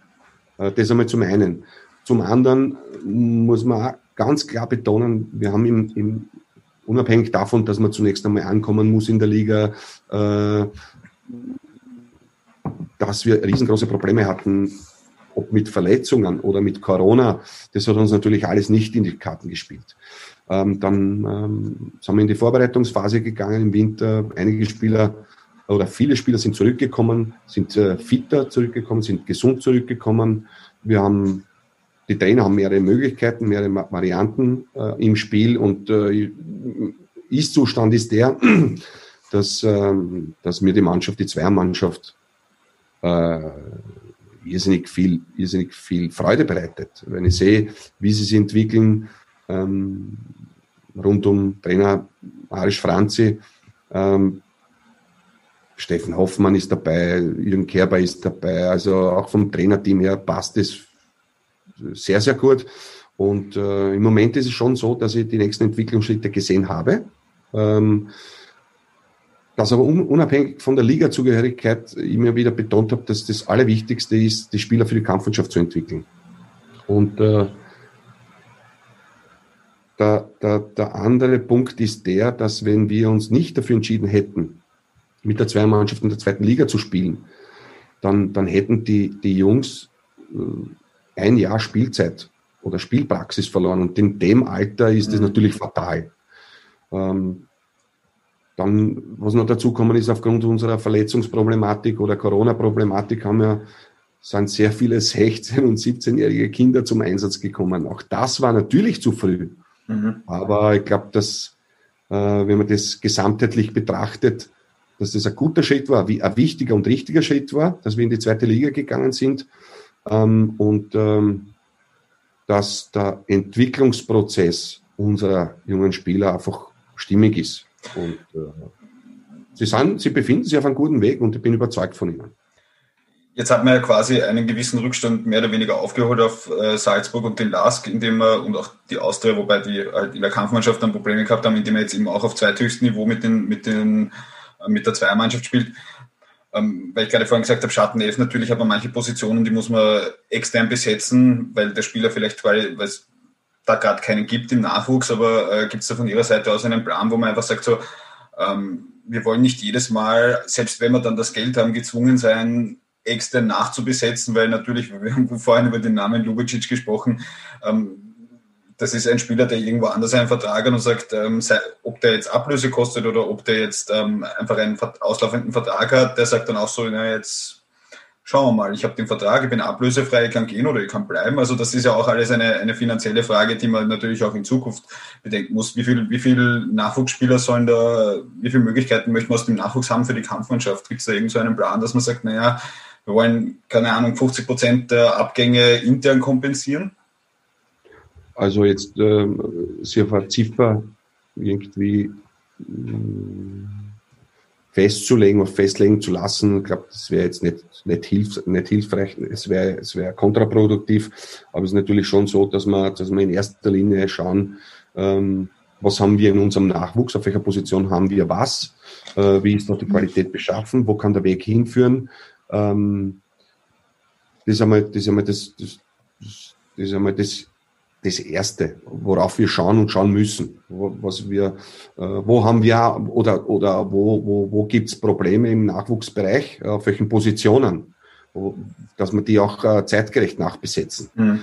Äh, das einmal zum einen. Zum anderen muss man auch ganz klar betonen, wir haben im, im unabhängig davon, dass man zunächst einmal ankommen muss in der Liga, äh, dass wir riesengroße Probleme hatten, ob mit Verletzungen oder mit Corona. Das hat uns natürlich alles nicht in die Karten gespielt. Ähm, dann ähm, sind wir in die Vorbereitungsphase gegangen im Winter. Einige Spieler oder viele Spieler sind zurückgekommen, sind äh, fitter zurückgekommen, sind gesund zurückgekommen. Wir haben die Trainer haben mehrere Möglichkeiten, mehrere Varianten äh, im Spiel und äh, Ist-Zustand ist der, dass, äh, dass mir die Mannschaft, die Zweiermannschaft, äh, irrsinnig viel, irrsinnig viel Freude bereitet. Wenn ich sehe, wie sie sich entwickeln, ähm, rund um Trainer Arisch Franzi. Ähm, Steffen Hoffmann ist dabei, Jürgen Kerber ist dabei. Also auch vom Trainerteam her passt es sehr, sehr gut. Und äh, im Moment ist es schon so, dass ich die nächsten Entwicklungsschritte gesehen habe. Ähm, dass aber unabhängig von der Ligazugehörigkeit immer wieder betont habe, dass das Allerwichtigste ist, die Spieler für die Kampfmannschaft zu entwickeln. Und äh, der, der, der andere Punkt ist der, dass wenn wir uns nicht dafür entschieden hätten, mit der Zweimannschaft in der zweiten Liga zu spielen, dann, dann hätten die, die Jungs äh, ein Jahr Spielzeit oder Spielpraxis verloren. Und in dem Alter ist das mhm. natürlich fatal. Ähm, dann, was noch dazu kommen ist, aufgrund unserer Verletzungsproblematik oder Corona-Problematik haben wir, sind sehr viele 16- und 17-jährige Kinder zum Einsatz gekommen. Auch das war natürlich zu früh. Mhm. Aber ich glaube, dass, äh, wenn man das gesamtheitlich betrachtet, dass das ein guter Schritt war, wie ein wichtiger und richtiger Schritt war, dass wir in die zweite Liga gegangen sind ähm, und ähm, dass der Entwicklungsprozess unserer jungen Spieler einfach stimmig ist. Und äh, sie, sind, sie befinden sich auf einem guten Weg und ich bin überzeugt von ihnen. Jetzt hat man ja quasi einen gewissen Rückstand mehr oder weniger aufgeholt auf äh, Salzburg und den LASK, indem man, und auch die Austria, wobei die halt in der Kampfmannschaft dann Probleme gehabt haben, indem man jetzt eben auch auf zweithöchstem Niveau mit, den, mit, den, äh, mit der Zweiermannschaft spielt. Ähm, weil ich gerade vorhin gesagt habe, Schatten 11, natürlich man manche Positionen, die muss man extern besetzen, weil der Spieler vielleicht, weil es da gerade keinen gibt im Nachwuchs, aber äh, gibt es da von Ihrer Seite aus einen Plan, wo man einfach sagt, so, ähm, wir wollen nicht jedes Mal, selbst wenn wir dann das Geld haben, gezwungen sein, extern nachzubesetzen, weil natürlich, wir haben vorhin über den Namen Lubicic gesprochen, ähm, das ist ein Spieler, der irgendwo anders einen Vertrag hat und sagt, ähm, sei, ob der jetzt Ablöse kostet oder ob der jetzt ähm, einfach einen auslaufenden Vertrag hat, der sagt dann auch so, na jetzt schauen wir mal, ich habe den Vertrag, ich bin ablösefrei, ich kann gehen oder ich kann bleiben. Also das ist ja auch alles eine, eine finanzielle Frage, die man natürlich auch in Zukunft bedenken muss. Wie viel, wie viel Nachwuchsspieler sollen da, wie viele Möglichkeiten möchten wir aus dem Nachwuchs haben für die Kampfmannschaft? Gibt es da irgend so Plan, dass man sagt, naja, wir wollen, keine Ahnung, 50 Prozent der Abgänge intern kompensieren? Also jetzt äh, sehr Ziffer irgendwie festzulegen oder festlegen zu lassen. Ich glaube, das wäre jetzt nicht, nicht, hilf, nicht hilfreich, es wäre es wäre kontraproduktiv. Aber es ist natürlich schon so, dass wir, dass wir in erster Linie schauen, ähm, was haben wir in unserem Nachwuchs, auf welcher Position haben wir was, äh, wie ist dort die Qualität beschaffen, wo kann der Weg hinführen. Ähm, das ist einmal das, ist das, das, das ist einmal das das Erste, worauf wir schauen und schauen müssen. Was wir, äh, wo haben wir oder, oder wo, wo, wo gibt es Probleme im Nachwuchsbereich, auf welchen Positionen, dass wir die auch äh, zeitgerecht nachbesetzen. Mhm.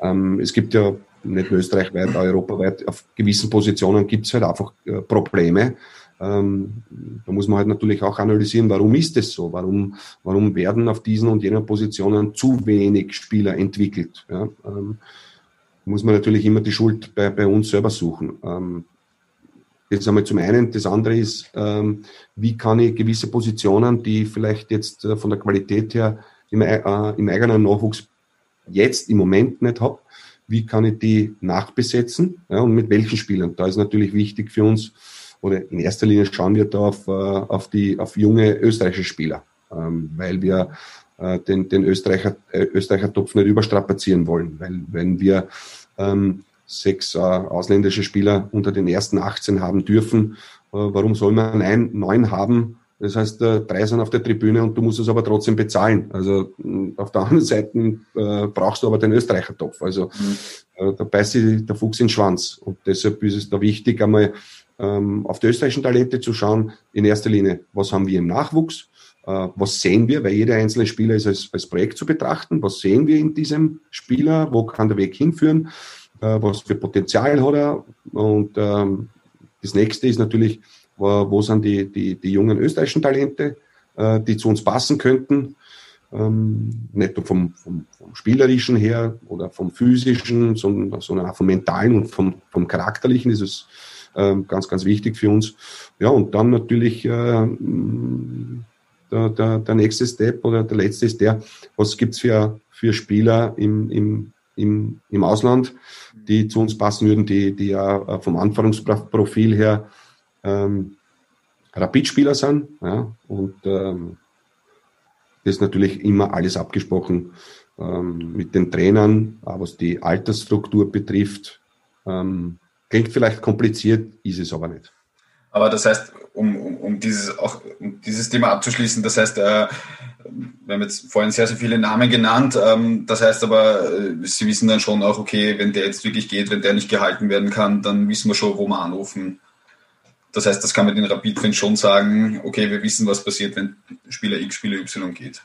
Ähm, es gibt ja nicht nur österreichweit, europaweit, auf gewissen Positionen gibt es halt einfach äh, Probleme. Ähm, da muss man halt natürlich auch analysieren, warum ist es so? Warum, warum werden auf diesen und jenen Positionen zu wenig Spieler entwickelt? Ja? Ähm, muss man natürlich immer die Schuld bei, bei uns selber suchen. Ähm, das einmal zum einen. Das andere ist, ähm, wie kann ich gewisse Positionen, die vielleicht jetzt äh, von der Qualität her im, äh, im eigenen Nachwuchs jetzt im Moment nicht habe, wie kann ich die nachbesetzen ja, und mit welchen Spielern? Da ist natürlich wichtig für uns, oder in erster Linie schauen wir da auf, äh, auf, die, auf junge österreichische Spieler, ähm, weil wir den, den Österreicher, äh, Österreicher Topf nicht überstrapazieren wollen. Weil wenn wir ähm, sechs äh, ausländische Spieler unter den ersten 18 haben dürfen, äh, warum soll man ein, neun haben? Das heißt, äh, drei sind auf der Tribüne und du musst es aber trotzdem bezahlen. Also auf der anderen Seite äh, brauchst du aber den Österreicher-Topf. Also mhm. äh, da beißt sich der Fuchs in den Schwanz. Und deshalb ist es da wichtig, einmal ähm, auf die österreichischen Talente zu schauen. In erster Linie, was haben wir im Nachwuchs? Äh, was sehen wir, weil jeder einzelne Spieler ist als, als Projekt zu betrachten. Was sehen wir in diesem Spieler? Wo kann der Weg hinführen? Äh, was für Potenzial hat er? Und ähm, das nächste ist natürlich, wo, wo sind die, die, die jungen österreichischen Talente, äh, die zu uns passen könnten? Ähm, nicht nur vom, vom, vom spielerischen her oder vom physischen, sondern, sondern auch vom mentalen und vom, vom charakterlichen ist es ähm, ganz, ganz wichtig für uns. Ja, und dann natürlich äh, der, der, der nächste Step oder der letzte ist der, was gibt's für, für Spieler im, im, im, im Ausland, die zu uns passen würden, die, die ja vom Anforderungsprofil her ähm, Rapid-Spieler sind. Ja, und ähm, das ist natürlich immer alles abgesprochen ähm, mit den Trainern, auch was die Altersstruktur betrifft. Ähm, klingt vielleicht kompliziert, ist es aber nicht. Aber das heißt, um, um, um dieses auch um dieses Thema abzuschließen, das heißt, äh, wir haben jetzt vorhin sehr, sehr viele Namen genannt. Ähm, das heißt aber, äh, Sie wissen dann schon auch, okay, wenn der jetzt wirklich geht, wenn der nicht gehalten werden kann, dann wissen wir schon, wo wir anrufen. Das heißt, das kann man den Rapid-Fans schon sagen, okay, wir wissen, was passiert, wenn Spieler X, Spieler Y geht.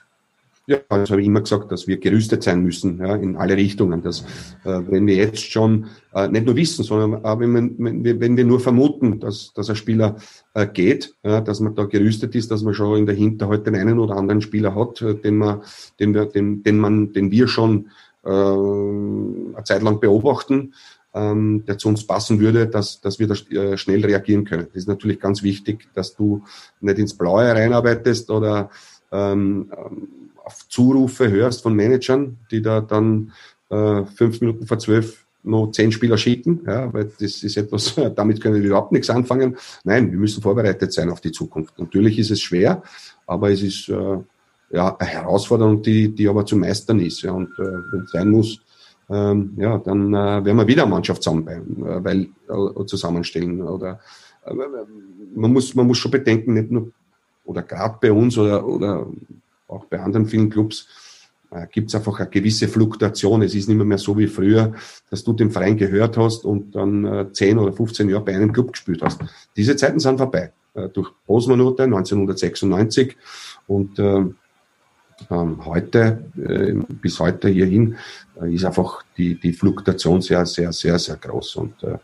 Ja, das habe ich immer gesagt, dass wir gerüstet sein müssen, ja, in alle Richtungen. Dass, äh, wenn wir jetzt schon äh, nicht nur wissen, sondern auch wenn, wenn, wir, wenn wir nur vermuten, dass, dass ein Spieler äh, geht, ja, dass man da gerüstet ist, dass man schon in der Hinterhalt den einen oder anderen Spieler hat, äh, den man, den wir, den, den man, den wir schon äh, eine Zeit lang beobachten, ähm, der zu uns passen würde, dass, dass wir da äh, schnell reagieren können. Das ist natürlich ganz wichtig, dass du nicht ins Blaue reinarbeitest oder ähm, ähm Zurufe hörst von Managern, die da dann äh, fünf Minuten vor zwölf noch zehn Spieler schicken, ja, weil das ist etwas, damit können wir überhaupt nichts anfangen. Nein, wir müssen vorbereitet sein auf die Zukunft. Natürlich ist es schwer, aber es ist äh, ja eine Herausforderung, die, die aber zu meistern ist. Ja, und äh, wenn es sein muss, ähm, ja, dann äh, werden wir wieder eine Mannschaft äh, weil, äh, zusammenstellen. Oder äh, man muss, man muss schon bedenken, nicht nur oder gerade bei uns oder, oder auch bei anderen vielen Clubs, äh, gibt es einfach eine gewisse Fluktuation. Es ist nicht mehr, mehr so wie früher, dass du dem Verein gehört hast und dann äh, 10 oder 15 Jahre bei einem Club gespielt hast. Diese Zeiten sind vorbei. Äh, durch Bosmanute 1996 und äh, ähm, heute, äh, bis heute hierhin, äh, ist einfach die, die Fluktuation sehr, sehr, sehr, sehr groß. Und äh,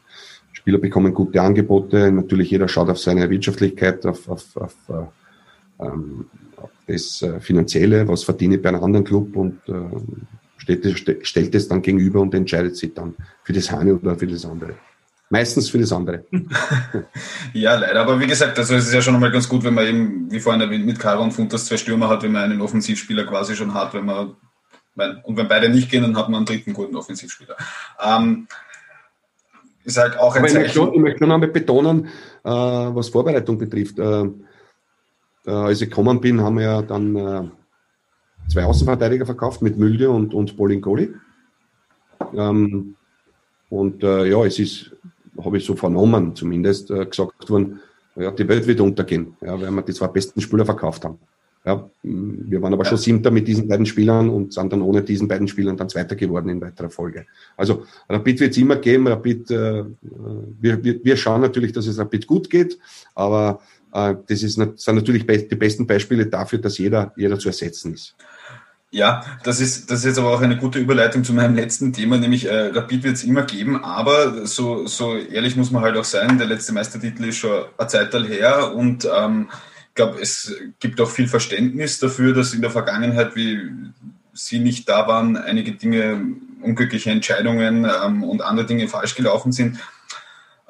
Spieler bekommen gute Angebote. Natürlich jeder schaut auf seine Wirtschaftlichkeit, auf, auf, auf äh, ähm, das äh, Finanzielle, was verdiene ich bei einem anderen Club und äh, stellt, stellt es dann gegenüber und entscheidet sich dann für das eine oder für das andere. Meistens für das andere. ja, leider. Aber wie gesagt, also es ist ja schon einmal ganz gut, wenn man eben, wie vorhin erwähnt, mit Caro und Funtas zwei Stürmer hat, wenn man einen Offensivspieler quasi schon hat, wenn man, und wenn beide nicht gehen, dann hat man einen dritten guten Offensivspieler. Ähm, ist halt auch ein Aber Zeichen. Ich möchte, ich möchte schon einmal betonen, äh, was Vorbereitung betrifft. Äh, äh, als ich gekommen bin, haben wir ja dann äh, zwei Außenverteidiger verkauft mit Mülde und, und Bolingoli. Ähm, und äh, ja, es ist, habe ich so vernommen, zumindest äh, gesagt worden, ja, die Welt wird untergehen, ja, weil wir die zwei besten Spieler verkauft haben. Ja, wir waren aber schon Siebter mit diesen beiden Spielern und sind dann ohne diesen beiden Spielern dann Zweiter geworden in weiterer Folge. Also Rapid wird es immer geben. Rapid, äh, wir, wir, wir schauen natürlich, dass es Rapid gut geht, aber äh, das ist, sind natürlich die besten Beispiele dafür, dass jeder, jeder zu ersetzen ist. Ja, das ist, das ist jetzt aber auch eine gute Überleitung zu meinem letzten Thema, nämlich äh, Rapid wird es immer geben, aber so, so ehrlich muss man halt auch sein, der letzte Meistertitel ist schon eine Zeit her und ähm, ich glaube, es gibt auch viel Verständnis dafür, dass in der Vergangenheit, wie Sie nicht da waren, einige Dinge, unglückliche Entscheidungen ähm, und andere Dinge falsch gelaufen sind.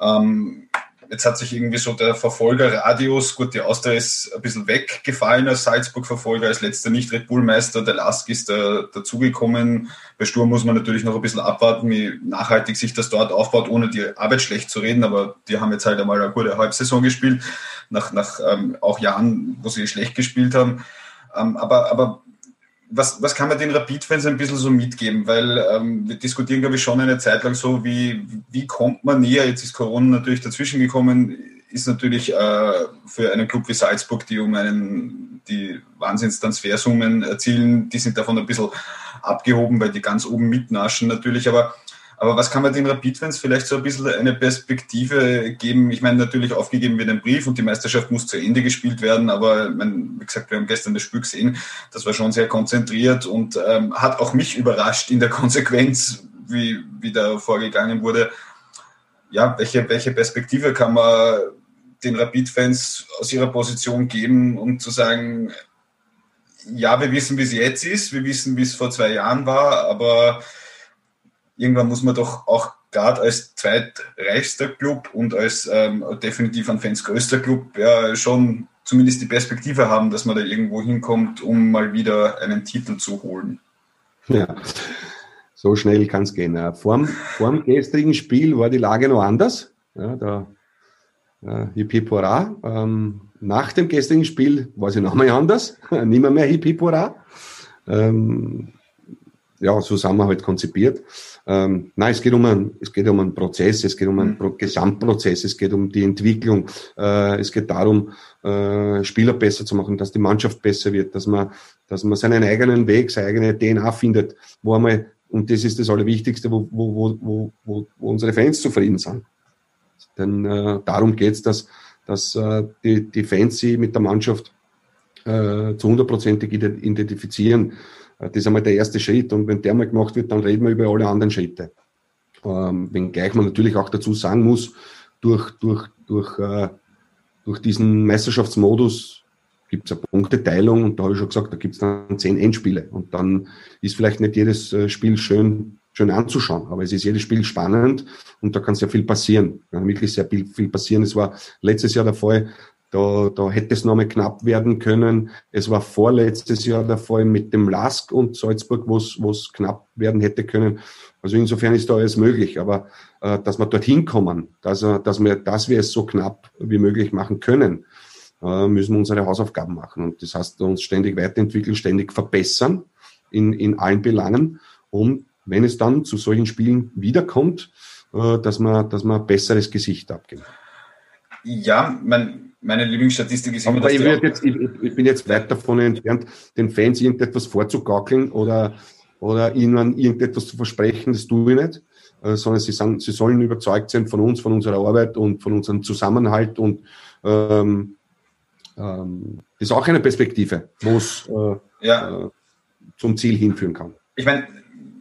Ähm, Jetzt hat sich irgendwie so der Verfolgerradius, gut, die Austria ist ein bisschen weggefallen als Salzburg-Verfolger, als letzter Nicht-Red Bull-Meister. Der Lask ist da, dazugekommen. Bei Sturm muss man natürlich noch ein bisschen abwarten, wie nachhaltig sich das dort aufbaut, ohne die Arbeit schlecht zu reden. Aber die haben jetzt halt einmal eine gute Halbsaison gespielt, nach, nach ähm, auch Jahren, wo sie schlecht gespielt haben. Ähm, aber, aber was, was kann man den Rapid-Fans ein bisschen so mitgeben? Weil ähm, wir diskutieren, glaube ich, schon eine Zeit lang so, wie, wie kommt man näher? Jetzt ist Corona natürlich dazwischen gekommen, ist natürlich äh, für einen Club wie Salzburg, die um einen, die Wahnsinnstransfersummen erzielen, die sind davon ein bisschen abgehoben, weil die ganz oben mitnaschen natürlich, aber aber was kann man den Rapid-Fans vielleicht so ein bisschen eine Perspektive geben? Ich meine, natürlich aufgegeben wird ein Brief und die Meisterschaft muss zu Ende gespielt werden, aber meine, wie gesagt, wir haben gestern das Spiel gesehen, das war schon sehr konzentriert und ähm, hat auch mich überrascht in der Konsequenz, wie, wie da vorgegangen wurde. Ja, welche, welche Perspektive kann man den Rapid-Fans aus ihrer Position geben, um zu sagen, ja, wir wissen, wie es jetzt ist, wir wissen, wie es vor zwei Jahren war, aber irgendwann muss man doch auch gerade als zweitreichster Club und als ähm, definitiv an Fans größter Club ja schon zumindest die Perspektive haben, dass man da irgendwo hinkommt, um mal wieder einen Titel zu holen. Ja, so schnell kann es gehen. Vor, vor dem gestrigen Spiel war die Lage noch anders. Ja, da äh, Hip. Ähm, nach dem gestrigen Spiel war sie nochmal anders. Nimmer mehr Hip Hip. Ähm, ja, so sind wir halt konzipiert. Ähm, nein, es geht um einen, es geht um einen Prozess, es geht um einen mhm. Gesamtprozess, es geht um die Entwicklung, äh, es geht darum, äh, Spieler besser zu machen, dass die Mannschaft besser wird, dass man, dass man seinen eigenen Weg, seine eigene DNA findet, wo einmal, und das ist das Allerwichtigste, wo, wo, wo, wo, wo, unsere Fans zufrieden sind. Denn äh, darum geht's, dass, dass äh, die, die Fans sie mit der Mannschaft äh, zu hundertprozentig identifizieren. Äh, das ist einmal der erste Schritt. Und wenn der mal gemacht wird, dann reden wir über alle anderen Schritte. Ähm, wenngleich man natürlich auch dazu sagen muss, durch, durch, durch, äh, durch diesen Meisterschaftsmodus gibt es eine Punkteteilung und da habe ich schon gesagt, da gibt es dann zehn Endspiele und dann ist vielleicht nicht jedes äh, Spiel schön, schön anzuschauen, aber es ist jedes Spiel spannend und da kann sehr viel passieren. Ja, wirklich sehr viel, viel passieren. Es war letztes Jahr der Fall, da, da hätte es nochmal knapp werden können. Es war vorletztes Jahr der Fall mit dem Lask und Salzburg, wo es knapp werden hätte können. Also insofern ist da alles möglich. Aber äh, dass wir dorthin kommen, dass, dass, wir, dass wir es so knapp wie möglich machen können, äh, müssen wir unsere Hausaufgaben machen. Und das heißt, uns ständig weiterentwickeln, ständig verbessern in, in allen Belangen, um, wenn es dann zu solchen Spielen wiederkommt, äh, dass wir, dass wir ein besseres Gesicht abgeben. Ja, mein, meine Lieblingsstatistik ist immer, Aber ich, jetzt, ich, ich, bin jetzt weit davon entfernt, den Fans irgendetwas vorzugaukeln oder, oder ihnen irgendetwas zu versprechen, das tue ich nicht, äh, sondern sie, sind, sie sollen überzeugt sein von uns, von unserer Arbeit und von unserem Zusammenhalt und ähm, ähm, das ist auch eine Perspektive, wo es äh, ja. äh, zum Ziel hinführen kann. Ich meine,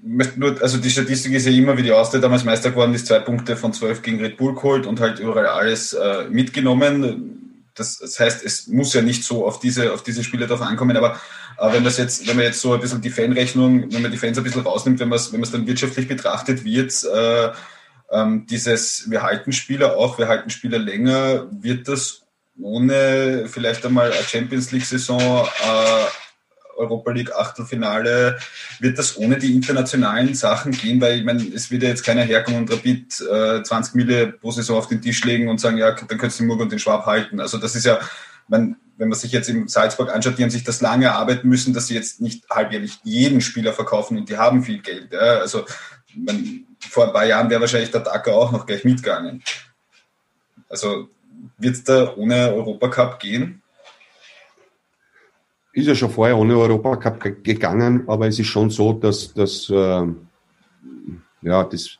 nur, also die Statistik ist ja immer, wie die Austria damals Meister geworden ist, zwei Punkte von zwölf gegen Red Bull geholt und halt überall alles äh, mitgenommen das, das heißt, es muss ja nicht so auf diese, auf diese Spiele drauf ankommen, aber äh, wenn das jetzt, wenn man jetzt so ein bisschen die Fanrechnung, wenn man die Fans ein bisschen rausnimmt, wenn man es, wenn man es dann wirtschaftlich betrachtet, wird äh, ähm, dieses, wir halten Spieler auch, wir halten Spieler länger, wird das ohne vielleicht einmal eine Champions League-Saison äh, Europa League Achtelfinale, wird das ohne die internationalen Sachen gehen? Weil ich meine, es wird ja jetzt keiner herkommen und Rapid äh, 20 Mille pro Saison auf den Tisch legen und sagen, ja, dann könntest du den Murg und den Schwab halten. Also das ist ja, man, wenn man sich jetzt im Salzburg anschaut, die haben sich das lange erarbeiten müssen, dass sie jetzt nicht halbjährlich jeden Spieler verkaufen und die haben viel Geld. Ja? Also man, vor ein paar Jahren wäre wahrscheinlich der Dacker auch noch gleich mitgegangen. Also wird es da ohne Europacup gehen? Ist ja schon vorher ohne Europacup gegangen, aber es ist schon so, dass, dass äh, ja, das,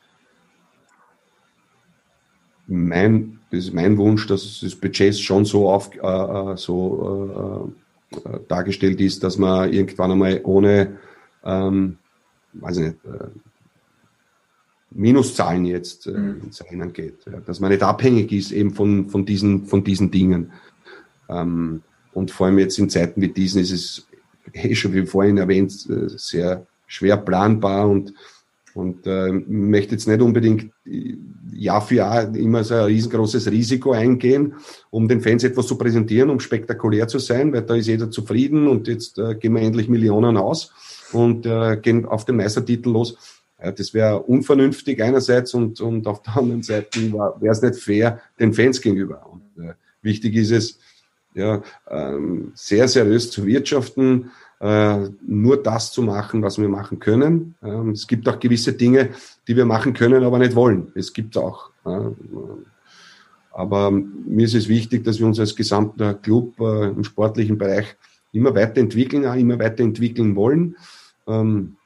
mein, das ist mein Wunsch, dass das Budget schon so, auf, äh, äh so äh, äh, dargestellt ist, dass man irgendwann einmal ohne, ähm, weiß ich nicht, äh, Minuszahlen jetzt äh, mhm. ins Rennen geht. Ja, dass man nicht abhängig ist eben von, von, diesen, von diesen Dingen. Ähm, und vor allem jetzt in Zeiten wie diesen ist es, eh schon wie vorhin erwähnt, äh, sehr schwer planbar und, und äh, möchte jetzt nicht unbedingt Jahr für Jahr immer so ein riesengroßes Risiko eingehen, um den Fans etwas zu präsentieren, um spektakulär zu sein, weil da ist jeder zufrieden und jetzt äh, gehen wir endlich Millionen aus und äh, gehen auf den Meistertitel los. Ja, das wäre unvernünftig einerseits und, und auf der anderen Seite wäre es nicht fair den Fans gegenüber. Und, äh, wichtig ist es, ja, ähm, sehr seriös zu wirtschaften, äh, nur das zu machen, was wir machen können. Ähm, es gibt auch gewisse Dinge, die wir machen können, aber nicht wollen. Es gibt auch. Äh, aber mir ist es wichtig, dass wir uns als gesamter Club äh, im sportlichen Bereich immer weiterentwickeln, auch immer weiterentwickeln wollen. Ähm,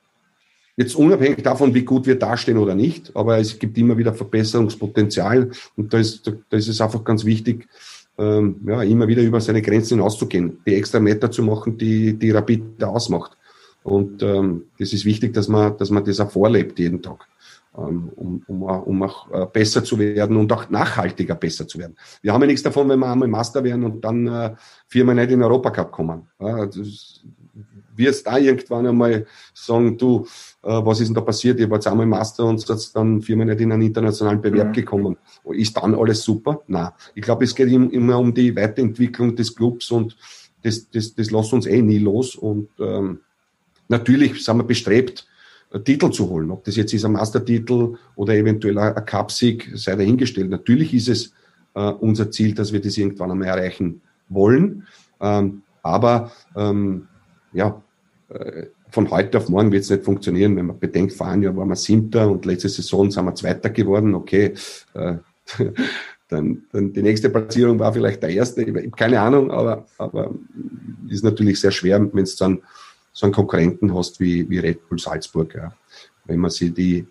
jetzt unabhängig davon, wie gut wir dastehen oder nicht, aber es gibt immer wieder Verbesserungspotenzial und da ist, da ist es einfach ganz wichtig, ähm, ja, immer wieder über seine Grenzen hinauszugehen, die extra Meter zu machen, die, die Rapid ausmacht. Und ähm, das ist wichtig, dass man, dass man das auch vorlebt jeden Tag, ähm, um, um, um auch äh, besser zu werden und auch nachhaltiger besser zu werden. Wir haben ja nichts davon, wenn wir einmal Master werden und dann äh, viermal nicht in den Europacup kommen. Ja, das, wirst da irgendwann einmal sagen, du, äh, was ist denn da passiert? Ihr wart einmal Master und seid dann viermal nicht in einen internationalen Bewerb mhm. gekommen. Ist dann alles super? Nein. Ich glaube, es geht immer um die Weiterentwicklung des Clubs und das, das, das lässt uns eh nie los. Und ähm, natürlich sind wir bestrebt, Titel zu holen. Ob das jetzt ist ein Mastertitel oder eventuell ein Cupsieg, sei dahingestellt. Natürlich ist es äh, unser Ziel, dass wir das irgendwann einmal erreichen wollen. Ähm, aber ähm, ja, von heute auf morgen wird es nicht funktionieren. Wenn man bedenkt, vor einem Jahr waren wir Siebter und letzte Saison sind wir Zweiter geworden. Okay, äh, dann, dann die nächste Platzierung war vielleicht der erste. Keine Ahnung, aber, aber ist natürlich sehr schwer, wenn du dann so einen Konkurrenten hast wie, wie Red Bull Salzburg. Ja. Wenn man sich die,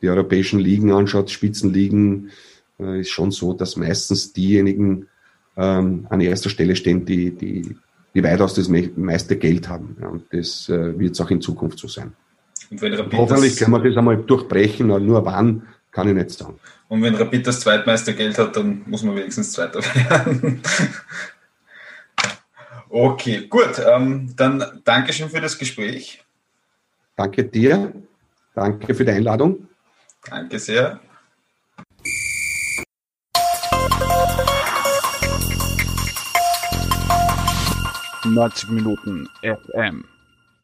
die europäischen Ligen anschaut, Spitzenligen, äh, ist schon so, dass meistens diejenigen ähm, an erster Stelle stehen, die, die, die weitaus das meiste Geld haben. Ja, und das äh, wird es auch in Zukunft so sein. Hoffentlich können wir das einmal durchbrechen, nur wann, kann ich nicht sagen. Und wenn Rapid das zweitmeiste Geld hat, dann muss man wenigstens Zweiter werden. okay, gut. Ähm, dann Dankeschön für das Gespräch. Danke dir. Danke für die Einladung. Danke sehr. Neunzig Minuten FM.